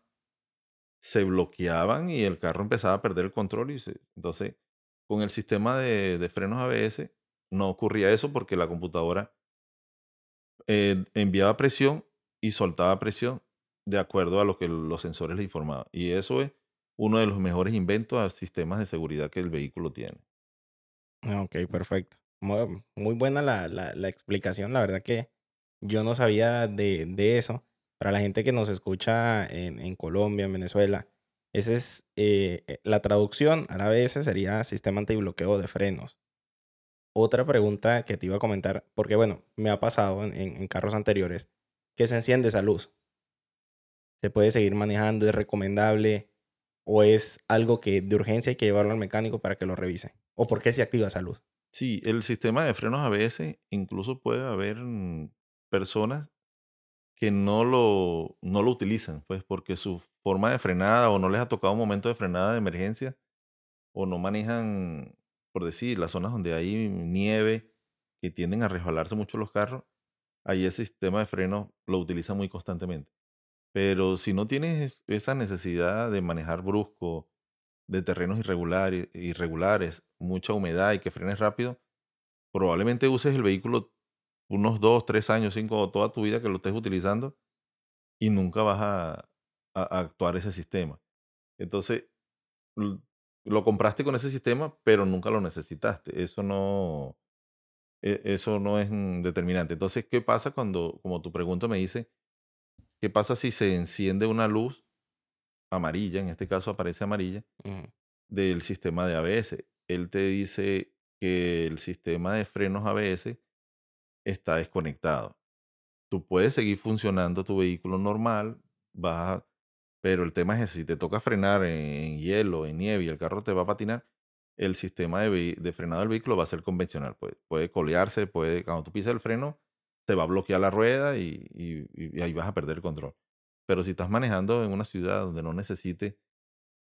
se bloqueaban y el carro empezaba a perder el control. Y se, entonces, con el sistema de, de frenos ABS, no ocurría eso porque la computadora eh, enviaba presión y soltaba presión de acuerdo a lo que los sensores le informaban. Y eso es uno de los mejores inventos a sistemas de seguridad que el vehículo tiene. Ah, ok, perfecto. Muy, buena la, la- la explicación. La verdad que yo no sabía de, de eso. Para la gente que nos escucha en, en Colombia, en Venezuela, esa es eh, eh, la traducción a la vez sería sistema antibloqueo de frenos. Otra pregunta que te iba a comentar, porque bueno, me ha pasado en, en- carros anteriores, que se enciende esa luz. ¿Se puede seguir manejando? ¿Es recomendable? ¿O es algo que de urgencia hay que llevarlo al mecánico para que lo revise? ¿O por qué se activa esa luz? Sí, el sistema de frenos ABS, incluso puede haber mm, personas que no lo, no lo utilizan, pues porque su forma de frenada o no les ha tocado un momento de frenada de emergencia o no manejan, por decir, las zonas donde hay nieve que tienden a resbalarse mucho los carros, ahí ese sistema de freno lo utiliza muy constantemente. Pero si no tienes esa necesidad de manejar brusco, de terrenos irregulares, irregulares, mucha humedad y que frenes rápido, probablemente uses el vehículo unos dos, tres años, cinco, o toda tu vida que lo estés utilizando y nunca vas a, actuar ese sistema. Entonces, lo compraste con ese sistema, pero nunca lo necesitaste. Eso no, e- eso no es mm, determinante. Entonces, ¿qué pasa cuando, como tu pregunta me dice, qué pasa si se enciende una luz amarilla, en este caso aparece amarilla, del sistema de ABS? Él te dice que el sistema de frenos ABS está desconectado. Tú puedes seguir funcionando tu vehículo normal, vas a- pero el tema es ese, si te toca frenar en hielo, en nieve y el carro te va a patinar, el sistema de, de frenado del vehículo va a ser convencional. Puede, puede colearse, puede, cuando tú pisas el freno, te va a bloquear la rueda y, y- y ahí vas a perder el control. Pero si estás manejando en una ciudad donde no necesite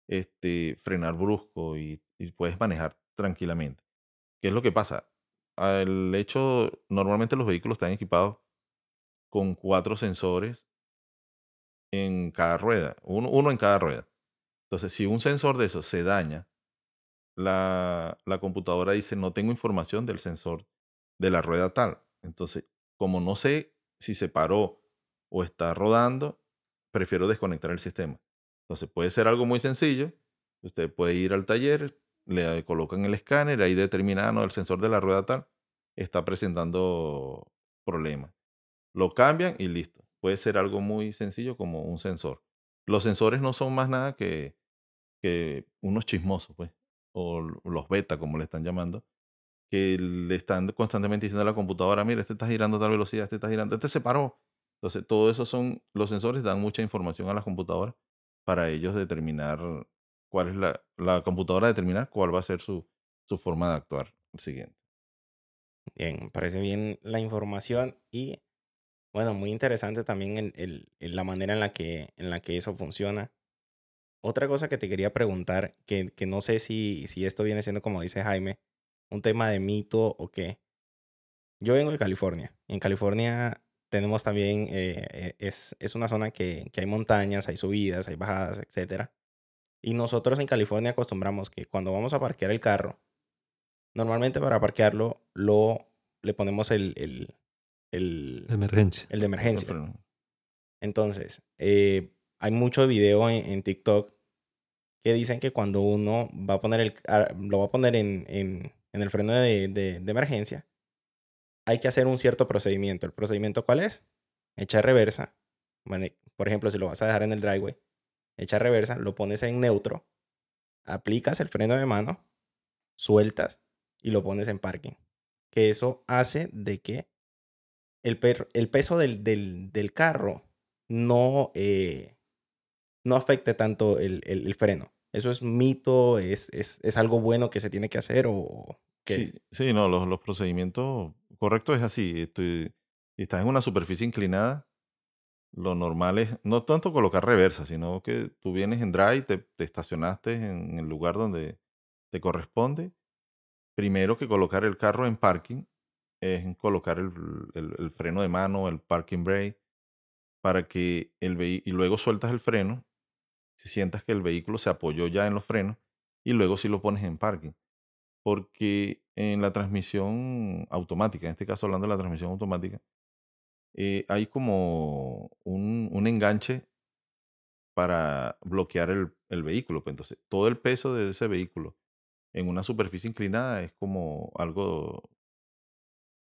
este, frenar brusco y, y puedes manejar tranquilamente. ¿Qué es lo que pasa? El hecho, normalmente los vehículos están equipados con cuatro sensores en cada rueda, uno, uno en cada rueda. Entonces, si un sensor de esos se daña, la, la computadora dice, no tengo información del sensor de la rueda tal. Entonces, como no sé si se paró o está rodando, prefiero desconectar el sistema. Entonces, puede ser algo muy sencillo. Usted puede ir al taller, le colocan el escáner, ahí determina, no, el sensor de la rueda tal está presentando problemas. Lo cambian y listo. Puede ser algo muy sencillo como un sensor. Los sensores no son más nada que, unos chismosos, pues, o los beta, como le están llamando, que le están constantemente diciendo a la computadora, mira, este está girando a tal velocidad, este está girando, este se paró. Entonces, todo eso son, los sensores dan mucha información a las computadoras para ellos determinar cuál es la, la computadora determinar cuál va a ser su, su forma de actuar siguiente. Bien, parece bien la información y bueno, muy interesante también el, el- el- la manera en la que, en la que eso funciona. Otra cosa que te quería preguntar, que, que no sé si, si esto viene siendo, como dice Jaime, un tema de mito o qué. Yo vengo de California. En California tenemos también, eh, eh, es, es una zona que, que hay montañas, hay subidas, hay bajadas, etcétera. Y nosotros en California acostumbramos que cuando vamos a parquear el carro, normalmente para parquearlo, lo, le ponemos el, el, el, Emergencia. el de emergencia. Entonces, eh, hay mucho video en, en TikTok que dicen que cuando uno va a poner el, lo va a poner en, en- en el freno de, de- de emergencia, hay que hacer un cierto procedimiento. ¿El procedimiento cuál es? Echar reversa. Bueno, por ejemplo, si lo vas a dejar en el driveway, echar reversa, lo pones en neutro, aplicas el freno de mano, sueltas y lo pones en parking. Que eso hace de que el, per- el peso del, del- del carro no, eh, no afecte tanto el, el- el freno. ¿Eso es mito? ¿Es, es, es algo bueno que se tiene que hacer o qué? Sí, sí, no, los, los procedimientos correctos es así. si estás en una superficie inclinada, lo normal es no tanto colocar reversa, sino que tú vienes en drive, te estacionaste en el lugar donde te corresponde. Primero que colocar el carro en parking es colocar el, el- freno de mano, el parking brake, para que el vehi- y luego sueltas el freno, si sientas que el vehículo se apoyó ya en los frenos, y luego sí lo pones en parking porque en la transmisión automática, en este caso hablando de la transmisión automática, eh, hay como un, un enganche para bloquear el, el vehículo. pues, entonces, todo el peso de ese vehículo en una superficie inclinada es como algo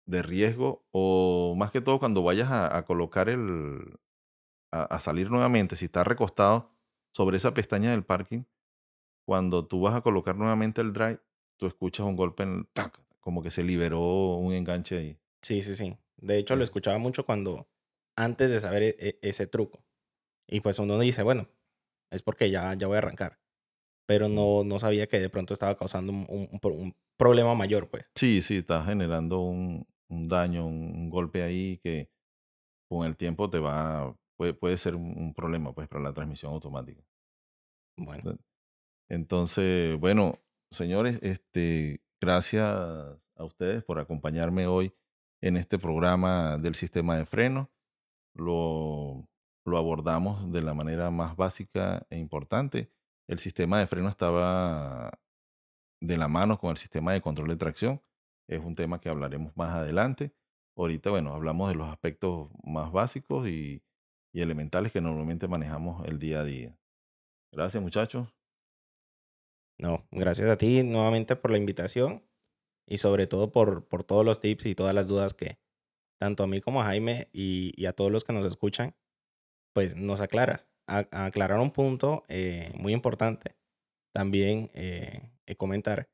de riesgo o más que todo cuando vayas a, colocar el, a, salir nuevamente, si estás recostado sobre esa pestaña del parking, cuando tú vas a colocar nuevamente el drive, tú escuchas un golpe en el tac, como que se liberó un enganche ahí. Sí, sí, sí. De hecho, lo escuchaba mucho cuando, antes de saber e, e, ese truco. Y pues uno dice, bueno, es porque ya, ya voy a arrancar. Pero no, no sabía que de pronto estaba causando un, un, problema mayor, pues. Sí, sí, está generando un, un daño, un, golpe ahí que con el tiempo te va, puede, puede ser un, problema, pues, para la transmisión automática. Bueno. Entonces, bueno, señores, este, gracias a ustedes por acompañarme hoy en este programa del sistema de freno. Lo, lo abordamos de la manera más básica e importante. El sistema de freno estaba de la mano con el sistema de control de tracción. Es un tema que hablaremos más adelante. Ahorita, bueno, hablamos de los aspectos más básicos y, elementales que normalmente manejamos el día a día. Gracias, muchachos. No, gracias a ti nuevamente por la invitación y sobre todo por, por todos los tips y todas las dudas que tanto a mí como a Jaime y, a todos los que nos escuchan, pues nos aclaras. Aclarar un punto eh, muy importante. También eh, comentar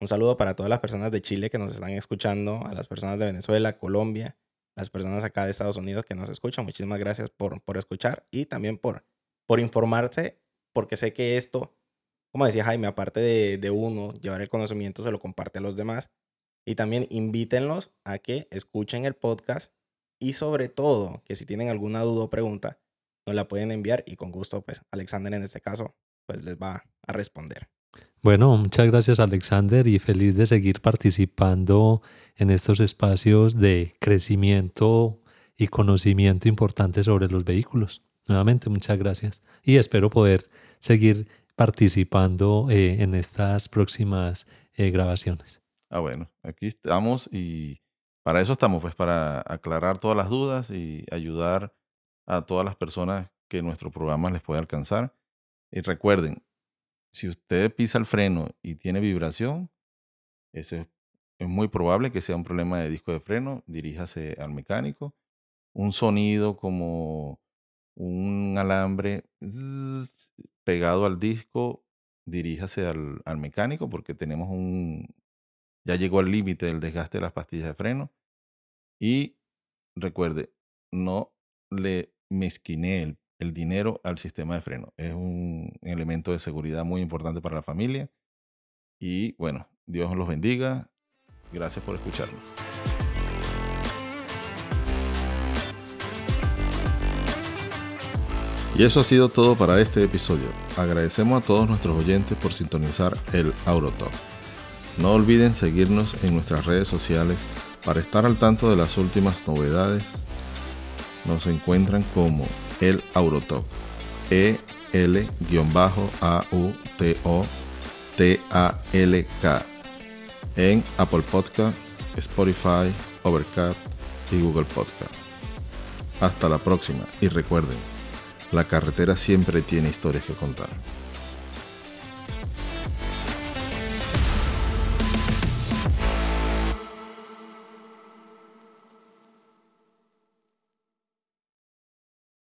un saludo para todas las personas de Chile que nos están escuchando, a las personas de Venezuela, Colombia, las personas acá de Estados Unidos que nos escuchan. Muchísimas gracias por, por escuchar y también por, por informarse, porque sé que esto como decía Jaime, aparte de, uno llevar el conocimiento, se lo comparte a los demás. Y también invítenlos a que escuchen el podcast y sobre todo que si tienen alguna duda o pregunta, nos la pueden enviar y con gusto, pues Alexander en este caso, pues les va a responder. Bueno, muchas gracias Alexander y feliz de seguir participando en estos espacios de crecimiento y conocimiento importante sobre los vehículos. Nuevamente, muchas gracias y espero poder seguir participando eh, en estas próximas eh, grabaciones. Ah, bueno, aquí estamos y para eso estamos, pues para aclarar todas las dudas y ayudar a todas las personas que nuestro programa les puede alcanzar. Y recuerden, si usted pisa el freno y tiene vibración, es muy probable que sea un problema de disco de freno, diríjase al mecánico. Un sonido como un alambre pegado al disco, diríjase al, mecánico porque tenemos un, ya llegó al límite del desgaste de las pastillas de freno. Y recuerde, no le mezquine el, el, dinero al sistema de freno. Es un elemento de seguridad muy importante para la familia. Y bueno, Dios los bendiga. Gracias por escucharnos. Y eso ha sido todo para este episodio. Agradecemos a todos nuestros oyentes por sintonizar el Aurotalk. No olviden seguirnos en nuestras redes sociales para estar al tanto de las últimas novedades. Nos encuentran como el Aurotalk. E L-A-U-T-O-T-A-L-K en Apple Podcast, Spotify, Overcast y Google Podcast. Hasta la próxima y recuerden, la carretera siempre tiene historias que contar.